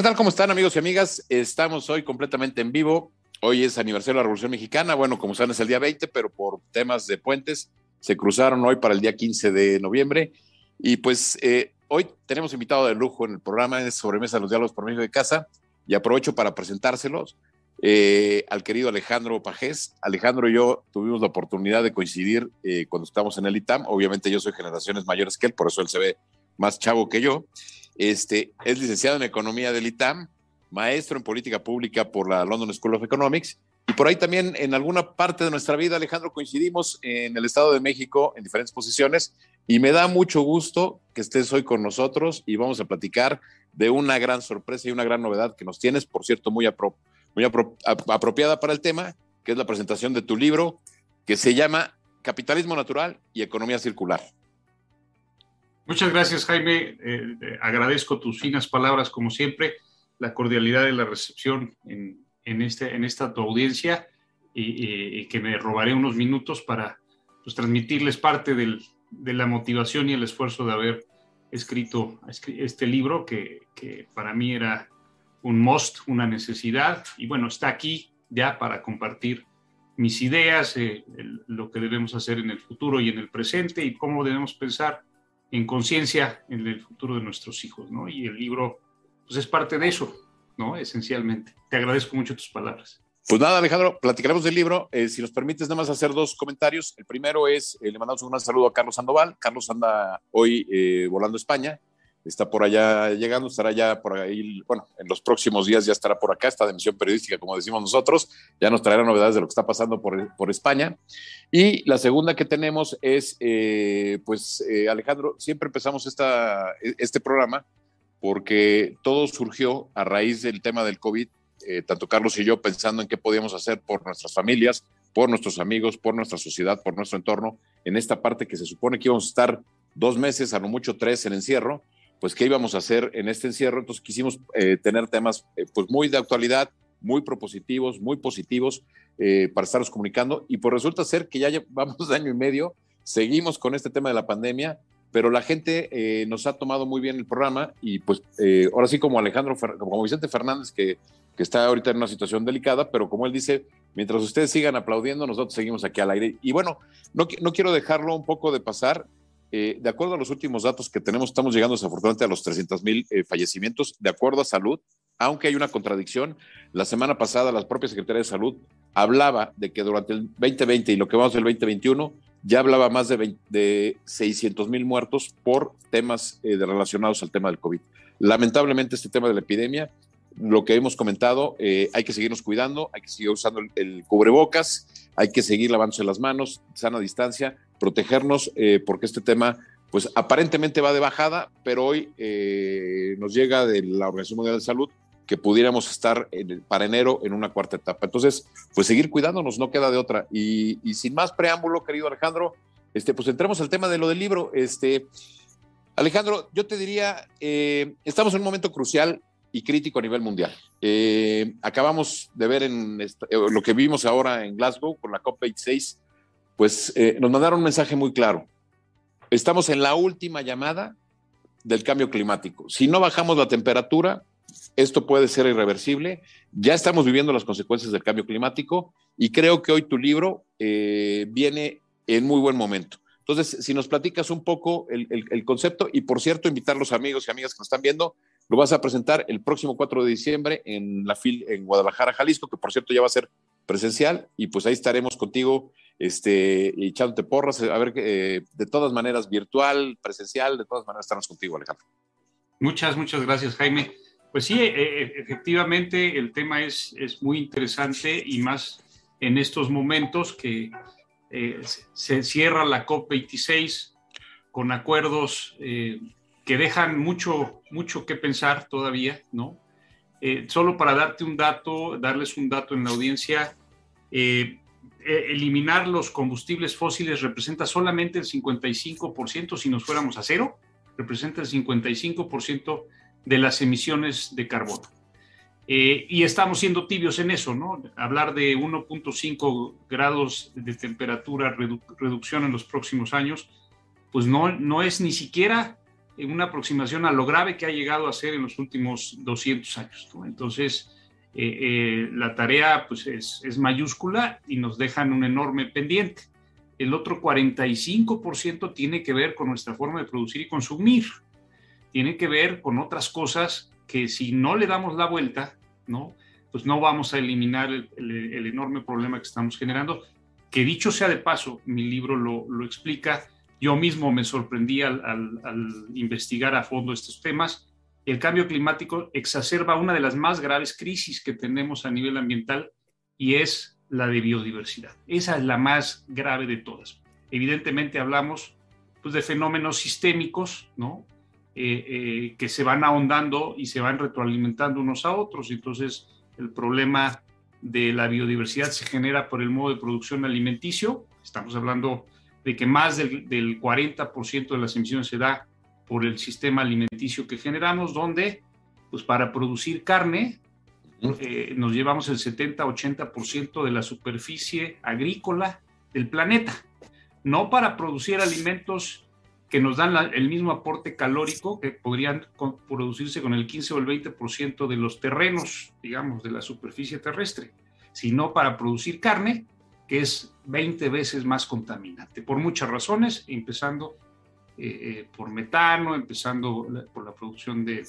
¿qué tal? ¿Cómo están amigos y amigas? Estamos hoy completamente en vivo. Hoy es aniversario de la Revolución Mexicana. Bueno, como saben, es el día 20, pero por temas de puentes se cruzaron hoy para el día 15 de noviembre. Y pues eh, hoy tenemos invitado de lujo en el programa, es Sobremesa de los Diálogos por México de Casa. Y aprovecho para presentárselos eh, al querido Alejandro Pajés. Alejandro y yo tuvimos la oportunidad de coincidir eh, cuando estábamos en el ITAM. Obviamente yo soy generaciones mayores que él, por eso él se ve más chavo que yo. Este, es licenciado en Economía del ITAM, maestro en Política Pública por la London School of Economics. Y por ahí también en alguna parte de nuestra vida, Alejandro, coincidimos en el Estado de México en diferentes posiciones. Y me da mucho gusto que estés hoy con nosotros y vamos a platicar de una gran sorpresa y una gran novedad que nos tienes, por cierto, muy, muy apropiada para el tema, que es la presentación de tu libro que se llama Capitalismo Natural y Economía Circular. Muchas gracias, Jaime. Eh, eh, agradezco tus finas palabras, como siempre, la cordialidad de la recepción en, en, este, en esta tu audiencia y, que me robaré unos minutos para pues, transmitirles parte del, de la motivación y el esfuerzo de haber escrito este libro, que, que para mí era un must, una necesidad, y bueno, está aquí ya para compartir mis ideas, eh, lo que debemos hacer en el futuro y en el presente y cómo debemos pensar en conciencia en el futuro de nuestros hijos, ¿no? Y el libro, pues es parte de eso, ¿no? Esencialmente. Te agradezco mucho tus palabras. Pues nada, Alejandro, platicaremos del libro. Eh, si nos permites, nada más hacer dos comentarios. El primero es, eh, le mandamos un gran saludo a Carlos Sandoval. Carlos anda hoy eh, volando a España está por allá llegando, estará ya por ahí, bueno, en los próximos días ya estará por acá, está de misión periodística, como decimos nosotros, ya nos traerá novedades de lo que está pasando por, por España. Y la segunda que tenemos es, eh, pues, eh, Alejandro, siempre empezamos esta, este programa porque todo surgió a raíz del tema del COVID, eh, tanto Carlos y yo pensando en qué podíamos hacer por nuestras familias, por nuestros amigos, por nuestra sociedad, por nuestro entorno, en esta parte que se supone que íbamos a estar dos meses, a lo mucho tres en encierro, pues qué íbamos a hacer en este encierro. Entonces quisimos eh, tener temas eh, pues muy de actualidad, muy propositivos, muy positivos eh, para estarnos comunicando. Y pues resulta ser que ya llevamos año y medio, seguimos con este tema de la pandemia, pero la gente nos ha tomado muy bien el programa y pues ahora sí como Alejandro, como Vicente Fernández, que, que está ahorita en una situación delicada, pero como él dice, mientras ustedes sigan aplaudiendo, nosotros seguimos aquí al aire. Y bueno, no, no quiero dejarlo un poco de pasar. Eh, de acuerdo a los últimos datos que tenemos, estamos llegando desafortunadamente a los 300 mil eh, fallecimientos, de acuerdo a salud, aunque hay una contradicción. La semana pasada, la propia Secretaría de Salud hablaba de que durante el 2020 y lo que vamos del 2021, ya hablaba más de, de 600 mil muertos por temas eh, relacionados al tema del COVID. Lamentablemente, este tema de la epidemia, lo que hemos comentado, hay que seguirnos cuidando, hay que seguir usando el, el cubrebocas, hay que seguir lavándose las manos, sana distancia, protegernos, eh, porque este tema, pues aparentemente va de bajada, pero hoy eh, nos llega de la Organización Mundial de Salud que pudiéramos estar para enero en una cuarta etapa. Entonces, pues seguir cuidándonos, no queda de otra. Y, sin más preámbulo, querido Alejandro, este, pues entremos al tema de lo del libro. Este, Alejandro, yo te diría, eh, estamos en un momento crucial y crítico a nivel mundial. acabamos de ver en lo que vimos ahora en Glasgow con la COP26, pues eh, nos mandaron un mensaje muy claro. Estamos en la última llamada del cambio climático. Si no bajamos la temperatura, esto puede ser irreversible. Ya estamos viviendo las consecuencias del cambio climático y creo que hoy tu libro eh, viene en muy buen momento. Entonces, si nos platicas un poco el, concepto y, por cierto, invitar a los amigos y amigas que nos están viendo, lo vas a presentar el próximo 4 de diciembre en la FIL en Guadalajara, Jalisco, que por cierto ya va a ser presencial y pues ahí estaremos contigo este, echándote porras, a ver, eh, de todas maneras, virtual, presencial, de todas maneras estamos contigo, Alejandro. Muchas, muchas gracias, Jaime. Pues sí, eh, eh, efectivamente el tema es, es muy interesante y más en estos momentos que se cierra la COP26 con acuerdos que dejan mucho, mucho que pensar todavía, ¿no? solo para darte un dato, darles un dato en la audiencia, eh, eliminar los combustibles fósiles representa solamente el 55%, si nos fuéramos a cero, representa el 55% de las emisiones de carbono. Eh, y estamos siendo tibios en eso, ¿no? Hablar de 1.5 grados de temperatura, reducción en los próximos años, pues no, no es ni siquiera una aproximación a lo grave que ha llegado a ser en los últimos 200 años. Entonces, eh, eh, la tarea pues, es, mayúscula y nos dejan un enorme pendiente. El otro 45% tiene que ver con nuestra forma de producir y consumir. Tiene que ver con otras cosas que si no le damos la vuelta, ¿no? pues no vamos a eliminar el, enorme problema que estamos generando. Que dicho sea de paso, mi libro lo, explica, yo mismo me sorprendí al, investigar a fondo estos temas. El cambio climático exacerba una de las más graves crisis que tenemos a nivel ambiental y es la de biodiversidad. Esa es la más grave de todas. Evidentemente hablamos pues, de fenómenos sistémicos, ¿no? Eh, eh, que se van ahondando y se van retroalimentando unos a otros. Entonces, el problema de la biodiversidad se genera por el modo de producción alimenticio. Estamos hablando de que más del, 40% de las emisiones se da por el sistema alimenticio que generamos, donde pues para producir carne eh, nos llevamos el 70-80% de la superficie agrícola del planeta, no para producir alimentos que nos dan el mismo aporte calórico que podrían producirse con el 15 o el 20% de los terrenos, digamos, de la superficie terrestre, sino para producir carne, que es 20 veces más contaminante, por muchas razones, empezando eh, eh, por metano, empezando por la producción de,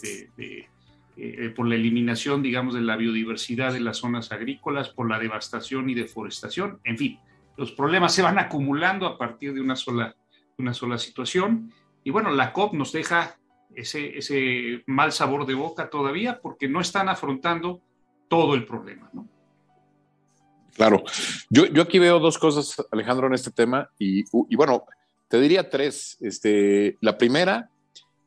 eh, por la eliminación, digamos, de la biodiversidad de las zonas agrícolas, por la devastación y deforestación, en fin, los problemas se van acumulando a partir de una sola una sola situación. Y bueno, la COP nos deja ese, ese mal sabor de boca todavía porque no están afrontando todo el problema, ¿no? Claro. Yo, yo aquí veo dos cosas, Alejandro, en este tema y, y bueno, te diría tres. Este, la primera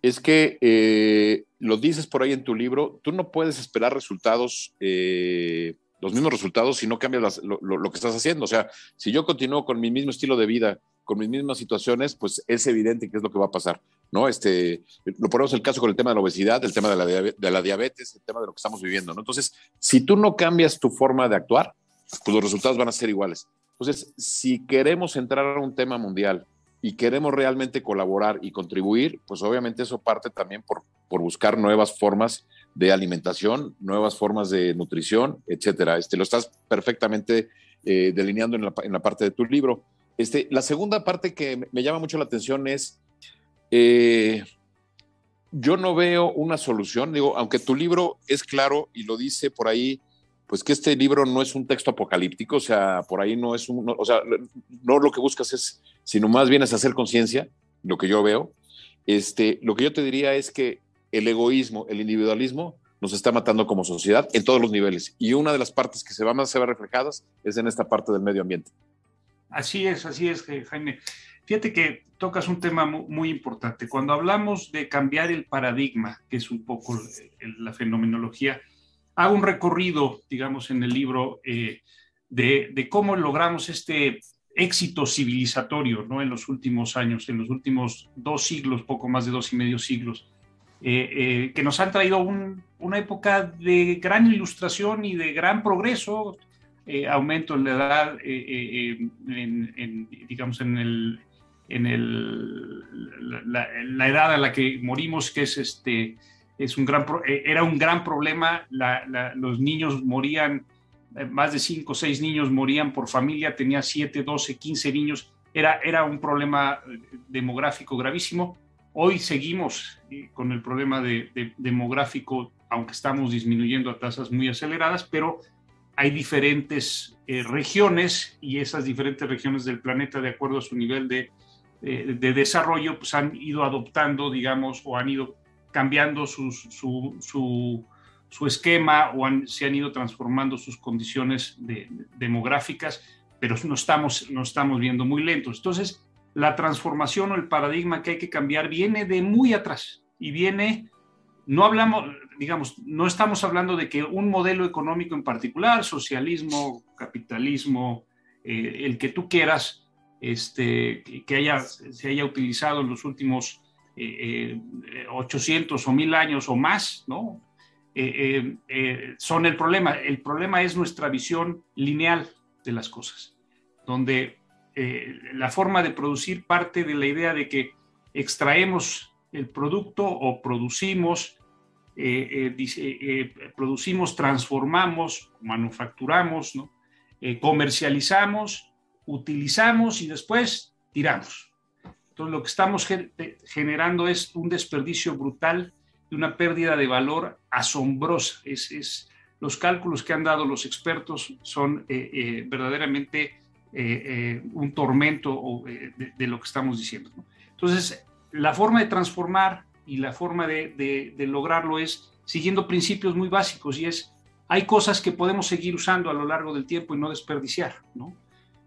es que eh, lo dices por ahí en tu libro, tú no puedes esperar resultados, eh, los mismos resultados si no cambias lo, que estás haciendo. O sea, si yo continúo con mi mismo estilo de vida con mis mismas situaciones, pues es evidente que es lo que va a pasar, ¿no? Este, lo ponemos el caso con el tema de la obesidad, el tema de la, diabetes, el tema de lo que estamos viviendo. Entonces, si tú no cambias tu forma de actuar, pues los resultados van a ser iguales. Entonces, si queremos entrar a un tema mundial y queremos realmente colaborar y contribuir, pues obviamente eso parte también por, por buscar nuevas formas de alimentación, nuevas formas de nutrición, etcétera. Este, lo estás perfectamente eh, delineando en la, en la parte de tu libro. Este, la segunda parte que me llama mucho la atención es, eh, yo no veo una solución, digo, aunque tu libro es claro y lo dice por ahí, pues que este libro no es un texto apocalíptico, o sea, por ahí no es un, o sea, no lo que buscas es, sino más bien es hacer conciencia, lo que yo veo. Este, lo que yo te diría es que el egoísmo, el individualismo, nos está matando como sociedad en todos los niveles. Y una de las partes que se van a ver reflejadas es en esta parte del medio ambiente. Así es, así es, Jaime. Fíjate que tocas un tema muy, importante. Cuando hablamos de cambiar el paradigma, que es un poco la fenomenología, hago un recorrido, digamos, en el libro eh, de, cómo logramos este éxito civilizatorio ¿no? en los últimos años, en los últimos dos siglos, poco más de dos y medio siglos, eh, eh, que nos han traído una época de gran ilustración y de gran progreso, aumento en la edad, en, digamos, en, el, la, edad a la que morimos, que es, este, es un gran, era un gran problema. los niños morían, más de 5 o 6 niños morían por familia, tenía 7, 12, 15 niños. Era, era un problema demográfico gravísimo. Hoy seguimos con el problema de, demográfico, aunque estamos disminuyendo a tasas muy aceleradas, pero hay diferentes eh, regiones y esas diferentes regiones del planeta, de acuerdo a su nivel de, de desarrollo, pues han ido adoptando, digamos, o han ido cambiando su, su, su, esquema o se han ido transformando sus condiciones demográficas, pero no estamos, no estamos viendo muy lentos. Entonces, la transformación o el paradigma que hay que cambiar viene de muy atrás y viene no hablamos, digamos, no estamos hablando de que un modelo económico en particular, socialismo, capitalismo, eh, el que tú quieras, este, que haya, se haya utilizado en los últimos 800 eh, eh, o 1000 años o más, ¿no? son el problema. El problema es nuestra visión lineal de las cosas, donde la forma de producir parte de la idea de que extraemos el producto o producimos, eh, eh, producimos, transformamos, manufacturamos, comercializamos, utilizamos y después tiramos. Entonces lo que estamos generando es un desperdicio brutal y una pérdida de valor asombrosa. Es, es, los cálculos que han dado los expertos son eh, eh, verdaderamente eh, un tormento de, lo que estamos diciendo. Entonces, la forma de transformar y la forma de, de, lograrlo es siguiendo principios muy básicos y es, hay cosas que podemos seguir usando a lo largo del tiempo y no desperdiciar, ¿no?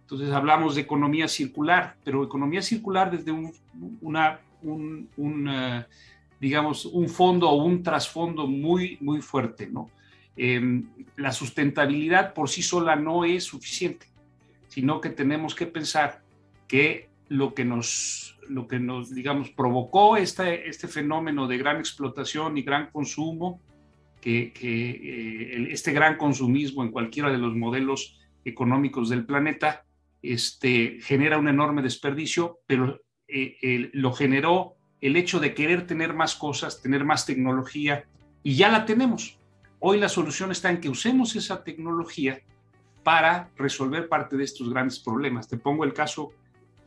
Entonces hablamos de economía circular, pero economía circular desde un, un, digamos, un fondo o un trasfondo muy, muy fuerte, ¿no? Em, la sustentabilidad por sí sola no es suficiente, sino que tenemos que pensar que lo que nos, lo que nos digamos, provocó este, este fenómeno de gran explotación y gran consumo, que, eh, este gran consumismo en cualquiera de los modelos económicos del planeta, este, genera un enorme desperdicio, pero eh, lo generó el hecho de querer tener más cosas, tener más tecnología, y ya la tenemos. Hoy la solución está en que usemos esa tecnología para resolver parte de estos grandes problemas. Te pongo el caso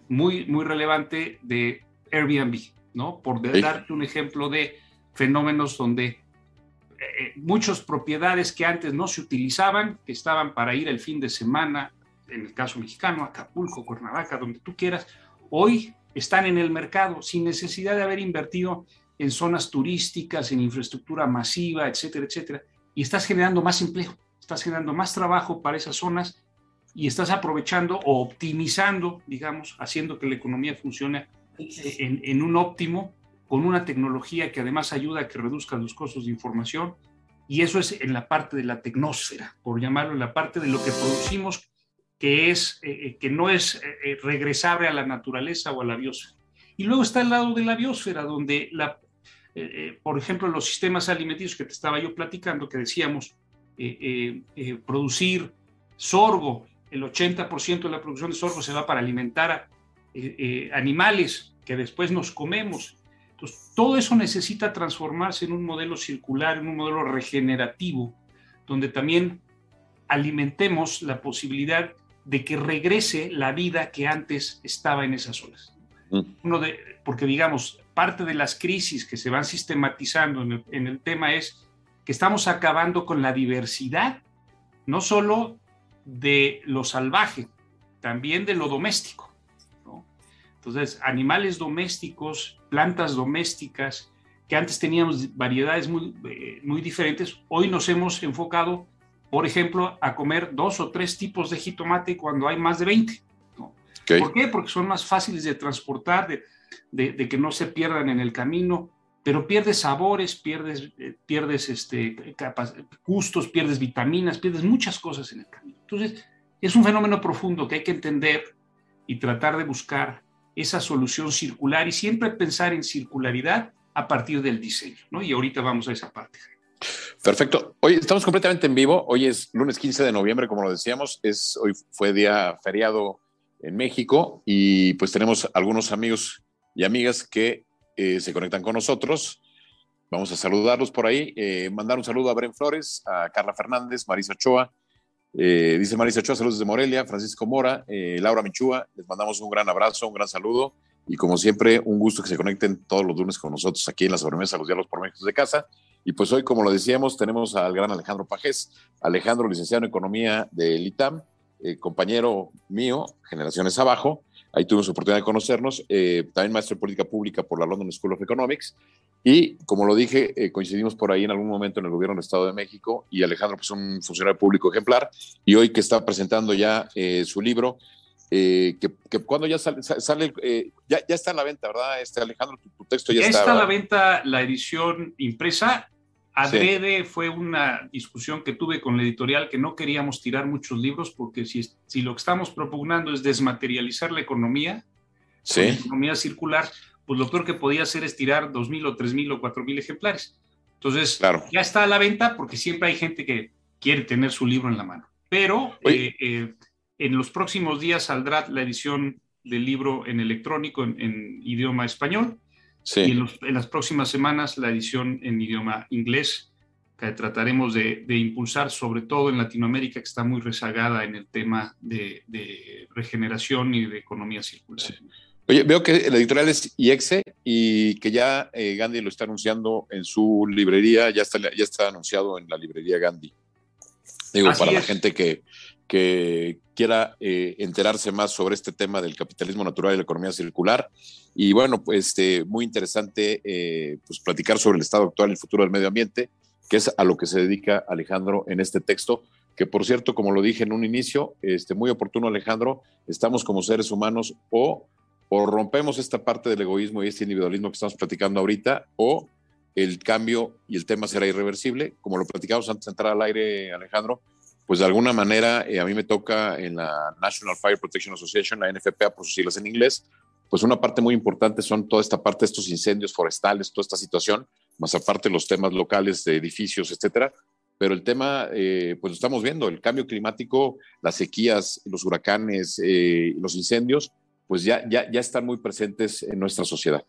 muy, muy relevante de Airbnb, ¿no? Por darte un ejemplo de fenómenos donde eh, eh, muchas propiedades que antes no se utilizaban, que estaban para ir el fin de semana, en el caso mexicano, Acapulco, Cuernavaca, donde tú quieras, hoy están en el mercado sin necesidad de haber invertido en zonas turísticas, en infraestructura masiva, etcétera, etcétera y estás generando más empleo, estás generando más trabajo para esas zonas y estás aprovechando o optimizando, digamos, haciendo que la economía funcione en, un óptimo con una tecnología que además ayuda a que reduzcan los costos de información. Y eso es en la parte de la tecnosfera, por llamarlo, en la parte de lo que producimos, que, es, eh, eh, que no es eh, regresable a la naturaleza o a la biosfera. Y luego está el lado de la biosfera, donde la, eh, eh, por ejemplo, los sistemas alimenticios que te estaba yo platicando, que decíamos, eh, producir sorgo, el 80% de la producción de sorgo se va para alimentar a animales que después nos comemos. Entonces, todo eso necesita transformarse en un modelo circular, en un modelo regenerativo, donde también alimentemos la posibilidad de que regrese la vida que antes estaba en esas zonas. Mm. Uno de, porque digamos, parte de las crisis que se van sistematizando en el, tema es que estamos acabando con la diversidad, no solo de lo salvaje, también de lo doméstico. Entonces, animales domésticos, plantas domésticas, que antes teníamos variedades muy, eh, muy diferentes, hoy nos hemos enfocado, por ejemplo, a comer dos o tres tipos de jitomate cuando hay más de 20. ¿Por qué? Porque son más fáciles de transportar, de, de, que no se pierdan en el camino, pero pierdes sabores, pierdes, eh, pierdes este, gustos, pierdes vitaminas, pierdes muchas cosas en el camino. Entonces, es un fenómeno profundo que hay que entender y tratar de buscar esa solución circular y siempre pensar en circularidad a partir del diseño, ¿no? Y ahorita vamos a esa parte. Perfecto. Hoy estamos completamente en vivo. Hoy es lunes 15 de noviembre, como lo decíamos. Es, hoy fue día feriado en México y pues tenemos algunos amigos y amigas que eh, se conectan con nosotros. Vamos a saludarlos por ahí. Eh, mandar un saludo a Bren Flores, a Carla Fernández, Marisa Ochoa. Eh, dice Marisa Ochoa, saludos de Morelia, Francisco Mora, Laura Michúa. Les mandamos un gran abrazo, un gran saludo. Y como siempre, un gusto que se conecten todos los lunes con nosotros aquí en la sobremesa, los diálogos por México de casa. Y pues hoy, como lo decíamos, tenemos al gran Alejandro Pajés, Alejandro, licenciado en Economía del ITAM, compañero mío, generaciones abajo, Ahí tuvimos oportunidad de conocernos. Eh, también maestro de política pública por la London School of Economics. Y como lo dije, eh, coincidimos por ahí en algún momento en el gobierno del Estado de México. Y Alejandro, pues un funcionario público ejemplar. Y hoy que está presentando ya eh, su libro, que, que, cuando ya sale, sale ya, ya, está en la venta, ¿verdad? Este Alejandro, tu, texto ya, ya está. está a la venta la edición impresa Adrede fue una discusión que tuve con la editorial que no queríamos tirar muchos libros porque si, si lo que estamos propugnando es desmaterializar la economía, la economía circular, pues lo peor que podía hacer es tirar 2.000 o 3.000 o 4.000 ejemplares. Entonces, ya está a la venta porque siempre hay gente que quiere tener su libro en la mano. Pero eh, eh, en los próximos días saldrá la edición del libro en electrónico en idioma español Sí. Y en, las próximas semanas la edición en idioma inglés, que trataremos de, impulsar, sobre todo en Latinoamérica, que está muy rezagada en el tema de, regeneración y de economía circular. Oye, veo que la editorial es IEXE y que ya eh, Gandhi lo está anunciando en su librería, ya está, ya está anunciado en la librería Gandhi. Digo, para la gente que, que quiera eh, enterarse más sobre este tema del capitalismo natural y la economía circular. Y bueno, pues este, muy interesante eh, pues platicar sobre el estado actual y el futuro del medio ambiente, que es a lo que se dedica Alejandro en este texto, que por cierto, como lo dije en un inicio, este, muy oportuno Alejandro, estamos como seres humanos o, o rompemos esta parte del egoísmo y este individualismo que estamos platicando ahorita, o el cambio y el tema será irreversible, como lo platicamos antes de entrar al aire, Alejandro, pues de alguna manera eh, a mí me toca en la National Fire Protection Association, la NFPA por sus siglas en inglés, pues una parte muy importante son toda esta parte de estos incendios forestales, toda esta situación, más aparte los temas locales de edificios, etcétera. Pero el tema, eh, pues lo estamos viendo, el cambio climático, las sequías, los huracanes, eh, los incendios, pues ya, ya, ya están muy presentes en nuestra sociedad.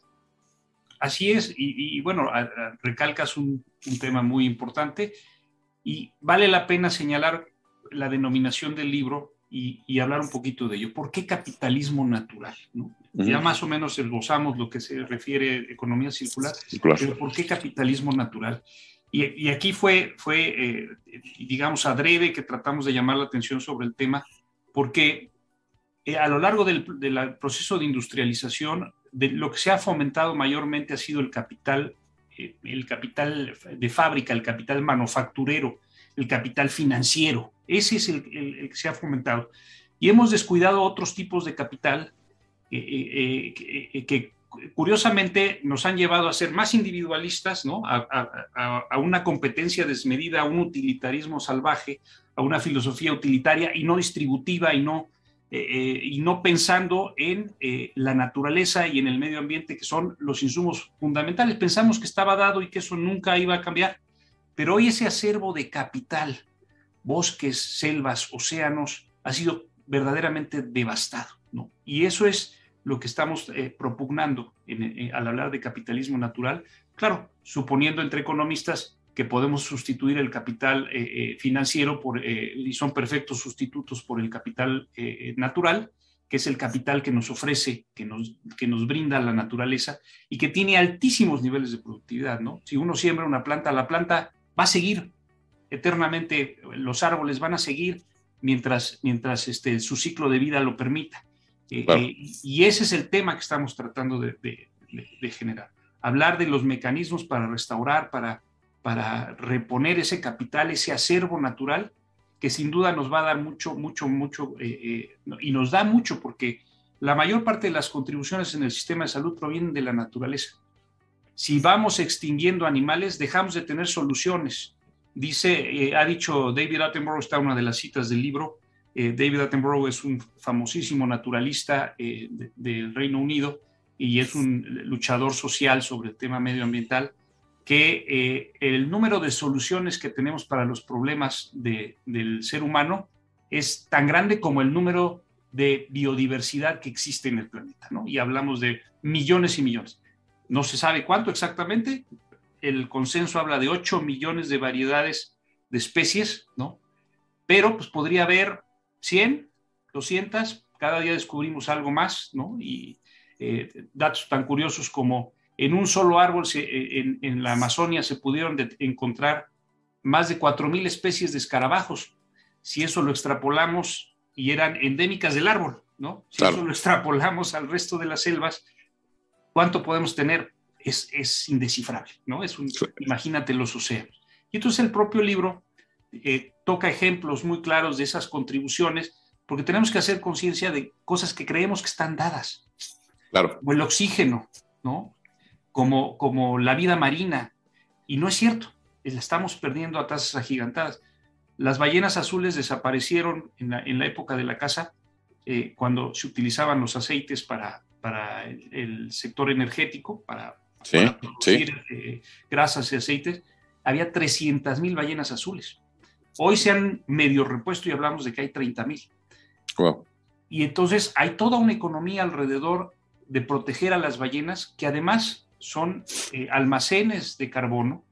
Así es, y, bueno, recalcas un, un, tema muy importante y vale la pena señalar la denominación del libro y, hablar un poquito de ello. ¿Por qué capitalismo natural? Ya más o menos esbozamos lo que se refiere a economía circular, pero ¿por qué capitalismo natural? Y, aquí fue, fue eh, digamos, adrede que tratamos de llamar la atención sobre el tema, porque eh, a lo largo del, proceso de industrialización, de, lo que se ha fomentado mayormente ha sido el capital, eh, el capital de fábrica, el capital manufacturero, el capital financiero. Ese es el, que se ha fomentado. Y hemos descuidado otros tipos de capital eh, eh, eh, que curiosamente nos han llevado a ser más individualistas, ¿no? a, una competencia desmedida, a un utilitarismo salvaje, a una filosofía utilitaria y no distributiva y no, y no pensando en la naturaleza y en el medio ambiente, que son los insumos fundamentales. Pensamos que estaba dado y que eso nunca iba a cambiar. Pero hoy ese acervo de capital, bosques, selvas, océanos, ha sido verdaderamente devastado. ¿no? Y eso es lo que estamos eh, propugnando eh, al hablar de capitalismo natural. Claro, suponiendo entre economistas que podemos sustituir el capital eh, financiero por, y son perfectos sustitutos por el capital natural, que es el capital que nos ofrece, que nos, que nos brinda la naturaleza y que tiene altísimos niveles de productividad. ¿no? Si uno siembra una planta, la planta va a seguir eternamente, los árboles van a seguir mientras, mientras este, su ciclo de vida lo permita. Eh, eh, y ese es el tema que estamos tratando de, generar. Hablar de los mecanismos para restaurar, para, para reponer ese capital, ese acervo natural, que sin duda nos va a dar mucho, mucho, mucho, eh, y nos da mucho porque la mayor parte de las contribuciones en el sistema de salud provienen de la naturaleza si vamos extinguiendo animales, dejamos de tener soluciones. Dice, eh, ha dicho David Attenborough, está una de las citas del libro, eh, David Attenborough es un famosísimo naturalista eh, del Reino Unido y es un luchador social sobre el tema medioambiental, que el número de soluciones que tenemos para los problemas del ser humano es tan grande como el número de biodiversidad que existe en el planeta, ¿no? Y hablamos de millones y millones. No se sabe cuánto exactamente. El consenso habla de 8 millones de variedades de especies, ¿no? Pero pues podría haber 100, 200, cada día descubrimos algo más, ¿no? Y eh, datos tan curiosos como en un solo árbol eh, en, la Amazonia se pudieron encontrar más de 4.000 especies de escarabajos. Si eso lo extrapolamos y eran endémicas del árbol, ¿no? Si eso lo extrapolamos al resto de las selvas, cuánto podemos tener es, es indescifrable, ¿no? Es un, Imagínate los océanos. Y entonces el propio libro eh, toca ejemplos muy claros de esas contribuciones, porque tenemos que hacer conciencia de cosas que creemos que están dadas. Claro. Como el oxígeno, ¿no? Como, como la vida marina. Y no es cierto, la estamos perdiendo a tasas agigantadas. Las ballenas azules desaparecieron en la, en la época de la caza, eh, cuando se utilizaban los aceites para, para el, sector energético, para, producir eh, grasas y aceites, había 300 mil ballenas azules. Hoy se han medio repuesto y hablamos de que hay 30 mil. Y entonces hay toda una economía alrededor de proteger a las ballenas que además son eh, almacenes de carbono.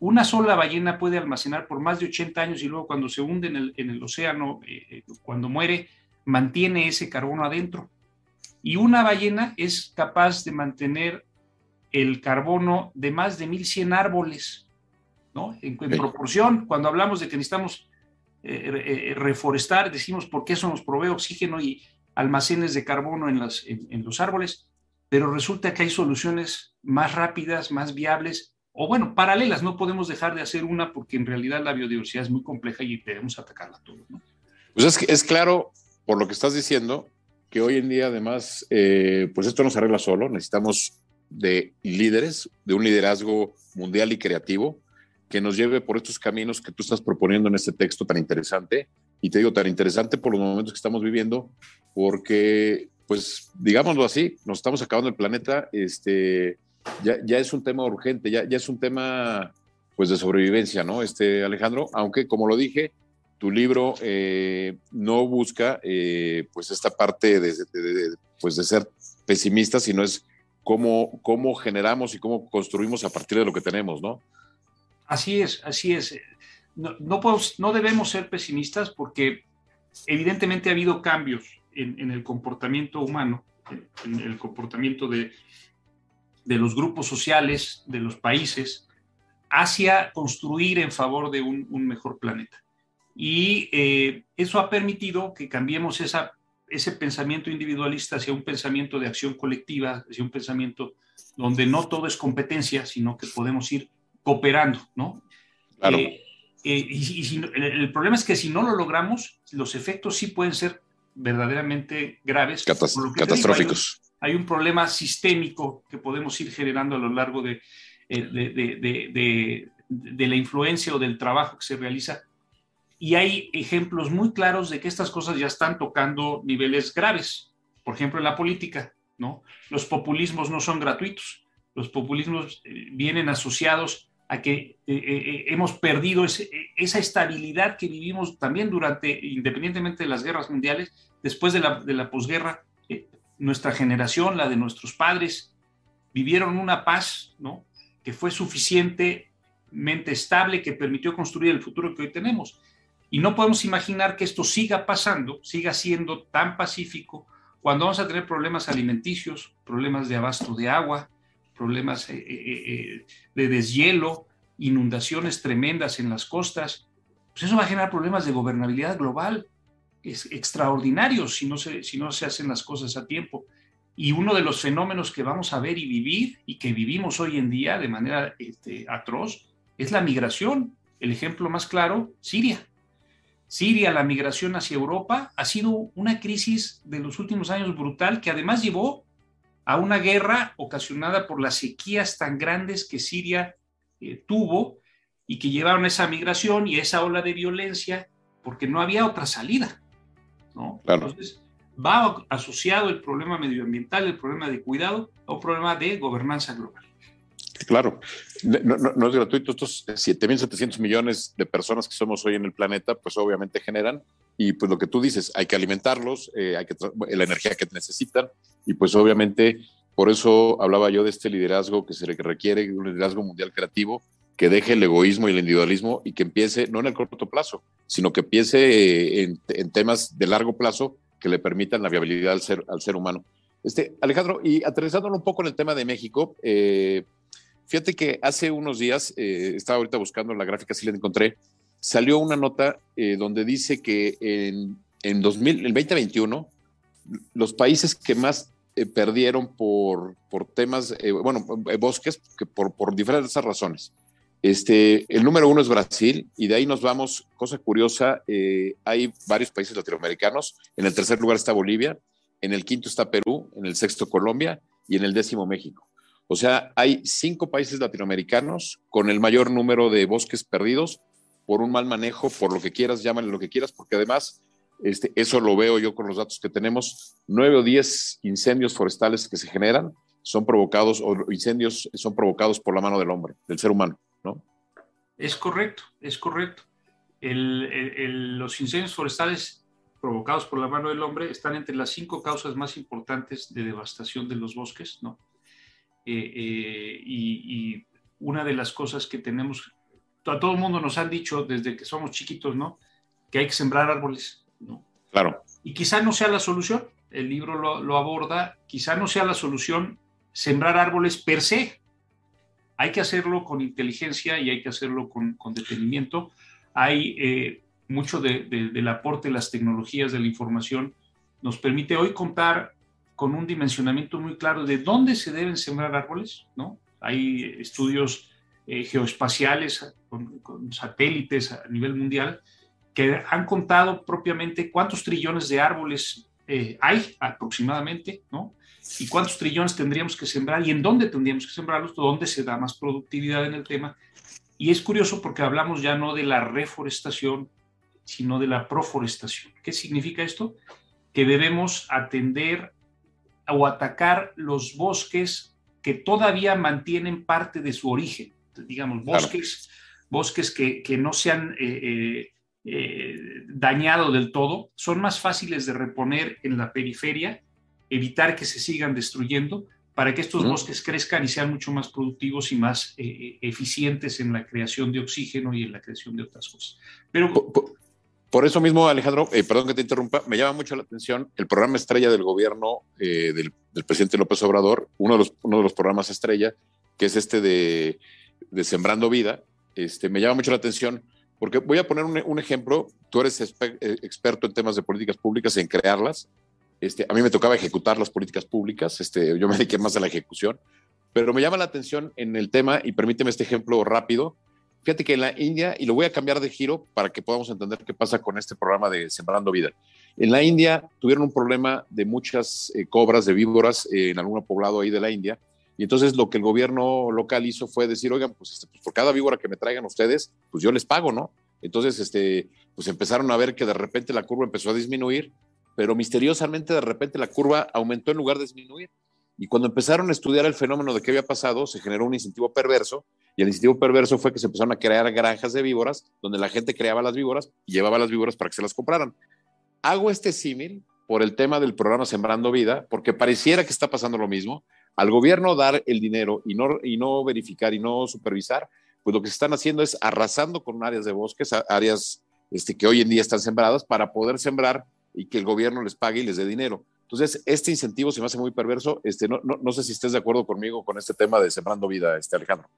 Una sola ballena puede almacenar por más de 80 años y luego cuando se hunde en el, océano, eh, cuando muere, mantiene ese carbono adentro. Y una ballena es capaz de mantener el carbono de más de 1100 árboles, ¿no? En, proporción, cuando hablamos de que necesitamos eh, reforestar, decimos porque eso nos provee oxígeno y almacenes de carbono en, las, en los árboles pero resulta que hay soluciones más rápidas, más viables, o bueno, paralelas. No podemos dejar de hacer una porque en realidad la biodiversidad es muy compleja y debemos atacarla todo. Pues es, es claro, por lo que estás diciendo, que hoy en día además, eh, pues esto no se arregla solo, necesitamos de líderes, de un liderazgo mundial y creativo que nos lleve por estos caminos que tú estás proponiendo en este texto tan interesante. Y te digo, tan interesante por los momentos que estamos viviendo, porque pues digámoslo así, nos estamos acabando el planeta, este, ya, ya es un tema urgente, ya, ya es un tema pues de sobrevivencia, ¿no? Este, Alejandro, aunque como lo dije, tu libro eh, no busca eh, pues esta parte de, pues de ser pesimista, sino es cómo, cómo generamos y cómo construimos a partir de lo que tenemos, ¿no? Así es, así es. No, no, no debemos ser pesimistas porque evidentemente ha habido cambios en, el comportamiento humano, en el comportamiento de, de los grupos sociales, de los países, hacia construir en favor de un, mejor planeta. Y eh, eso ha permitido que cambiemos esa, ese pensamiento individualista hacia un pensamiento de acción colectiva, hacia un pensamiento donde no todo es competencia, sino que podemos ir cooperando, ¿no? Claro. Eh, eh, y, el, problema es que si no lo logramos, los efectos sí pueden ser verdaderamente graves. catastróficos. hay, un problema sistémico que podemos ir generando a lo largo eh, de, de, la influencia o del trabajo que se realiza. Y hay ejemplos muy claros de que estas cosas ya están tocando niveles graves. Por ejemplo, en la política, ¿no? Los populismos no son gratuitos. Los populismos eh, vienen asociados a que eh, eh, eh, hemos perdido esa estabilidad que vivimos también durante, independientemente de las guerras mundiales, después de la, de la posguerra, nuestra generación, la de nuestros padres, vivieron una paz, ¿no? Que fue suficientemente estable, que permitió construir el futuro que hoy tenemos. Y no podemos imaginar que esto siga pasando, siga siendo tan pacífico, cuando vamos a tener problemas alimenticios, problemas de abasto de agua, problemas eh, eh, eh, de deshielo, inundaciones tremendas en las costas, pues eso va a generar problemas de gobernabilidad global es extraordinarios si no, se, si no se hacen las cosas a tiempo. Y uno de los fenómenos que vamos a ver y vivir y que vivimos hoy en día de manera este, atroz es la migración. El ejemplo más claro, Siria. Siria, la migración hacia Europa, ha sido una crisis de los últimos años brutal que además llevó a una guerra ocasionada por las sequías tan grandes que Siria eh, tuvo y que llevaron esa migración y esa ola de violencia porque no había otra salida. ¿no? Entonces, va asociado el problema medioambiental, el problema de cuidado, a un problema de gobernanza global. Claro, no, es gratuito. Estos 7.700 millones de personas que somos hoy en el planeta, pues obviamente generan y pues lo que tú dices, hay que alimentarlos, eh, hay que la energía que necesitan y pues obviamente por eso hablaba yo de este liderazgo que se requiere, un liderazgo mundial creativo que deje el egoísmo y el individualismo y que empiece no en el corto plazo, sino que empiece en, temas de largo plazo que le permitan la viabilidad al ser, al ser humano. Este, Alejandro, y aterrizándolo un poco en el tema de México, eh, fíjate que hace unos días, eh, estaba ahorita buscando la gráfica, si la encontré, salió una nota eh, donde dice que en, en 2000, el 2021 los países que más eh, perdieron por, por temas, bueno, bosques, que por, por diferentes razones. Este, el número uno es Brasil y de ahí nos vamos, cosa curiosa, hay varios países latinoamericanos, en el tercer lugar está Bolivia, en el quinto está Perú, en el sexto Colombia y en el décimo México. O sea, hay cinco países latinoamericanos con el mayor número de bosques perdidos por un mal manejo, por lo que quieras, llámale lo que quieras, porque además, este, eso lo veo yo con los datos que tenemos, nueve o diez incendios forestales que se generan son provocados, o incendios son provocados por la mano del hombre, del ser humano, ¿no? Es correcto, es correcto. los incendios forestales provocados por la mano del hombre están entre las cinco causas más importantes de devastación de los bosques, ¿no? Y, una de las cosas que tenemos, a todo el mundo nos han dicho desde que somos chiquitos, ¿no? Que hay que sembrar árboles, ¿no? Claro. Y quizá no sea la solución, el libro lo, lo aborda, quizá no sea la solución sembrar árboles per se. Hay que hacerlo con inteligencia y hay que hacerlo con, con detenimiento. Hay eh, mucho de, del aporte de las tecnologías de la información. Nos permite hoy contar con un dimensionamiento muy claro de dónde se deben sembrar árboles, ¿no? Hay estudios eh, geoespaciales con, con, satélites a nivel mundial que han contado propiamente cuántos trillones de árboles eh, hay aproximadamente, ¿no? y cuántos trillones tendríamos que sembrar y en dónde tendríamos que sembrarlos, dónde se da más productividad en el tema. Y es curioso porque hablamos ya no de la reforestación, sino de la proforestación. ¿Qué significa esto? Que debemos atender o atacar los bosques que todavía mantienen parte de su origen, digamos, bosques, bosques que, que, no se han eh, eh, eh, dañado del todo, son más fáciles de reponer en la periferia evitar que se sigan destruyendo para que estos bosques crezcan y sean mucho más productivos y más eh, eficientes en la creación de oxígeno y en la creación de otras cosas. Pero por, eso mismo, Alejandro, eh, perdón que te interrumpa, me llama mucho la atención el programa estrella del gobierno del, presidente López Obrador, uno de, los, uno de los programas estrella, que es este de, Sembrando Vida, este, me llama mucho la atención porque voy a poner un, ejemplo, tú eres experto en temas de políticas públicas, en crearlas, este, a mí me tocaba ejecutar las políticas públicas, este, yo me dediqué más a la ejecución, pero me llama la atención en el tema, y permíteme este ejemplo rápido, fíjate que en la India, y lo voy a cambiar de giro para que podamos entender qué pasa con este programa de Sembrando Vida. En la India tuvieron un problema de muchas eh, cobras de víboras eh, en algún poblado ahí de la India, y entonces lo que el gobierno local hizo fue decir, oigan, pues, este, pues por cada víbora que me traigan ustedes, pues yo les pago, ¿no? Entonces, este, pues empezaron a ver que de repente la curva empezó a disminuir pero misteriosamente de repente la curva aumentó en lugar de disminuir. Y cuando empezaron a estudiar el fenómeno de qué había pasado, se generó un incentivo perverso, y el incentivo perverso fue que se empezaron a crear granjas de víboras, donde la gente creaba las víboras y llevaba las víboras para que se las compraran. Hago este símil por el tema del programa Sembrando Vida, porque pareciera que está pasando lo mismo. Al gobierno dar el dinero y no, y no verificar y no supervisar, pues lo que se están haciendo es arrasando con áreas de bosques, áreas este, que hoy en día están sembradas, para poder sembrar y que el gobierno les pague y les dé dinero. Entonces, este incentivo se me hace muy perverso. Este, no, no, no sé si estés de acuerdo conmigo con este tema de Sembrando Vida, este, Alejandro.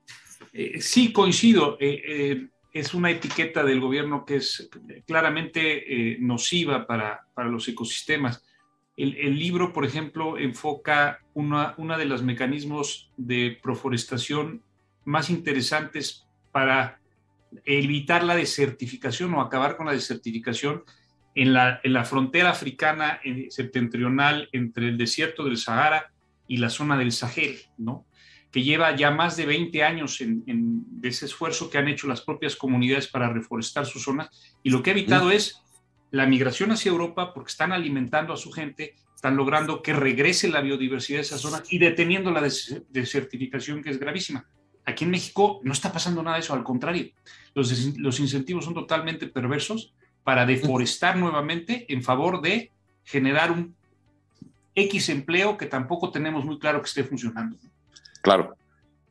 Eh, sí, coincido. Eh, eh, es una etiqueta del gobierno que es claramente nociva para, para, los ecosistemas. El, el, libro, por ejemplo, enfoca una, una de los mecanismos de proforestación más interesantes para evitar la desertificación o acabar con la desertificación en la, en la frontera africana septentrional entre el desierto del Sahara y la zona del Sahel, ¿no? que lleva ya más de 20 años en, de ese esfuerzo que han hecho las propias comunidades para reforestar su zona, y lo que ha evitado es la migración hacia Europa porque están alimentando a su gente, están logrando que regrese la biodiversidad de esa zona y deteniendo la desertificación que es gravísima. Aquí en México no está pasando nada de eso, al contrario, los, los incentivos son totalmente perversos para deforestar nuevamente en favor de generar un X empleo que tampoco tenemos muy claro que esté funcionando. Claro,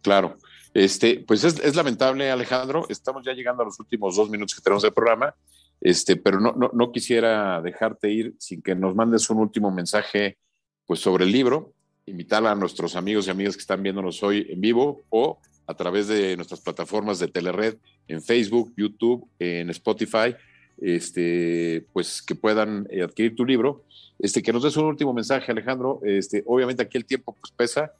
claro. Este, pues es, lamentable, Alejandro. Estamos ya llegando a los últimos dos minutos que tenemos del programa, este, pero no, no, no quisiera dejarte ir sin que nos mandes un último mensaje pues, sobre el libro. Invitar a nuestros amigos y amigas que están viéndonos hoy en vivo o a través de nuestras plataformas de Telered en Facebook, YouTube, en Spotify este, pues que puedan eh, adquirir tu libro. Este, que nos des un último mensaje, Alejandro. Este, obviamente aquí el tiempo pues pesa,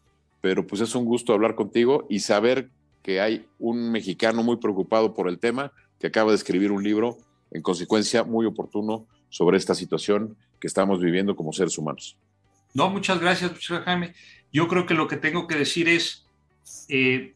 pero pues es un gusto hablar contigo y saber que hay un mexicano muy preocupado por el tema, que acaba de escribir un libro, en consecuencia, muy oportuno sobre esta situación que estamos viviendo como seres humanos. No, muchas gracias, Jaime. Yo creo que lo que tengo que decir es, eh,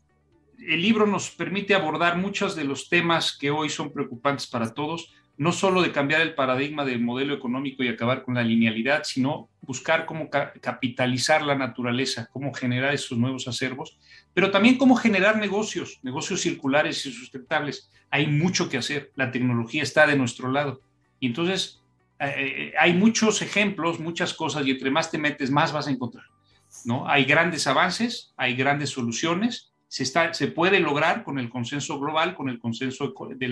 el libro nos permite abordar muchos de los temas que hoy son preocupantes para todos, no solo de cambiar el paradigma del modelo económico y acabar con la linealidad, sino buscar cómo capitalizar la naturaleza, cómo generar esos nuevos acervos, pero también cómo generar negocios, negocios circulares y sustentables. Hay mucho que hacer, la tecnología está de nuestro lado. Y entonces eh, eh, hay muchos ejemplos, muchas cosas, y entre más te metes, más vas a encontrar. ¿no? Hay grandes avances, hay grandes soluciones, se, puede lograr con el consenso global, con el consenso de,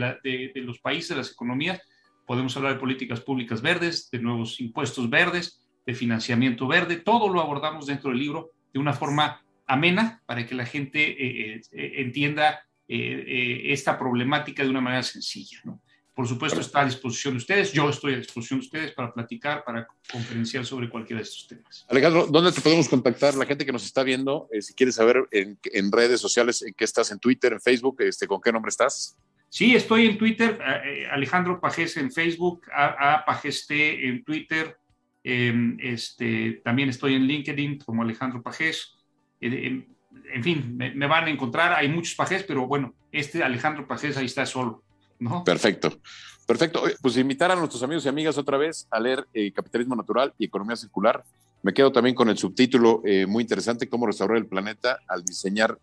los países, de las economías. Podemos hablar de políticas públicas verdes, de nuevos impuestos verdes, de financiamiento verde, todo lo abordamos dentro del libro de una forma amena para que la gente eh, eh, eh, entienda esta problemática de una manera sencilla. ¿no? Por supuesto, está a disposición de ustedes. Yo estoy a disposición de ustedes para platicar, para conferenciar sobre cualquiera de estos temas. Alejandro, ¿dónde te podemos contactar? La gente que nos está viendo, si quieres saber en, redes sociales en qué estás, en Twitter, en Facebook, este, ¿con qué nombre estás? Sí, estoy en Twitter, Alejandro Pajés en Facebook, a, a Pajeste en Twitter, em, este, también estoy en LinkedIn como Alejandro Pajés. Eh, en fin, me, van a encontrar, hay muchos pajés, pero bueno, este Alejandro Pajés ahí está solo, Perfecto, perfecto. Pues invitar a nuestros amigos y amigas otra vez a leer eh, Capitalismo Natural y Economía Circular. Me quedo también con el subtítulo eh, muy interesante, Cómo restaurar el planeta al diseñar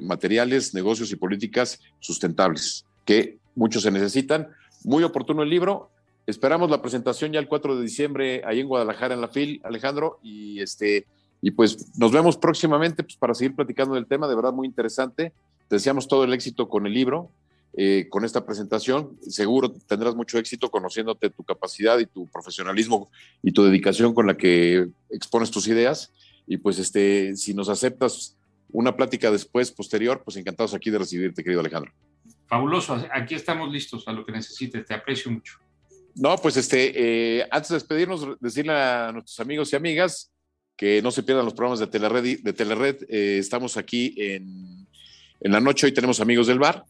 materiales, negocios y políticas sustentables, que muchos se necesitan. Muy oportuno el libro. Esperamos la presentación ya el 4 de diciembre ahí en Guadalajara en la FIL, Alejandro, y este y pues nos vemos próximamente pues, para seguir platicando del tema, de verdad muy interesante. Te deseamos todo el éxito con el libro, eh, con esta presentación. Seguro tendrás mucho éxito conociéndote tu capacidad y tu profesionalismo y tu dedicación con la que expones tus ideas. Y pues este, si nos aceptas una plática después, posterior, pues encantados aquí de recibirte, querido Alejandro. Fabuloso, aquí estamos listos a lo que necesites, te aprecio mucho. No, pues este, eh, antes de despedirnos, decirle a nuestros amigos y amigas que no se pierdan los programas de Telered. De Telered. Eh, estamos aquí en, en, la noche, hoy tenemos Amigos del Bar.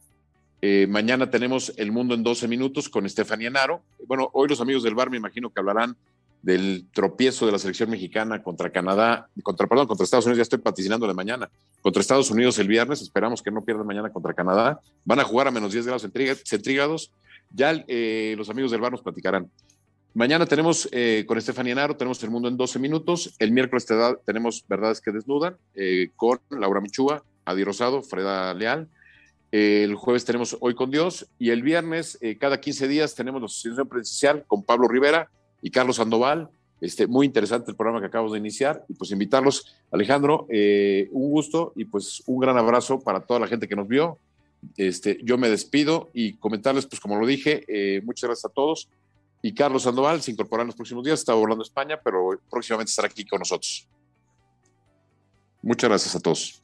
Eh, mañana tenemos El Mundo en 12 Minutos con Estefanía Naro. Bueno, hoy los amigos del bar me imagino que hablarán del tropiezo de la selección mexicana contra Canadá, contra, perdón, contra Estados Unidos, ya estoy paticinando de mañana, contra Estados Unidos el viernes, esperamos que no pierdan mañana contra Canadá, van a jugar a menos 10 grados centígrados, ya eh, los amigos del bar nos platicarán. Mañana tenemos eh, con Estefanía Naro, tenemos El Mundo en 12 minutos. El miércoles tenemos Verdades que Desnudan con Laura Michúa, Adi Rosado, Freda Leal. El jueves tenemos Hoy con Dios y el viernes, eh, cada 15 días, tenemos la Asociación Presidencial con Pablo Rivera y Carlos Sandoval. Este, muy interesante el programa que acabamos de iniciar y pues invitarlos. Alejandro, un gusto y pues un gran abrazo para toda la gente que nos vio. Este, yo me despido y comentarles, pues como lo dije, muchas gracias a todos y Carlos Sandoval se incorporará en los próximos días, está volando a España, pero próximamente estará aquí con nosotros. Muchas gracias a todos.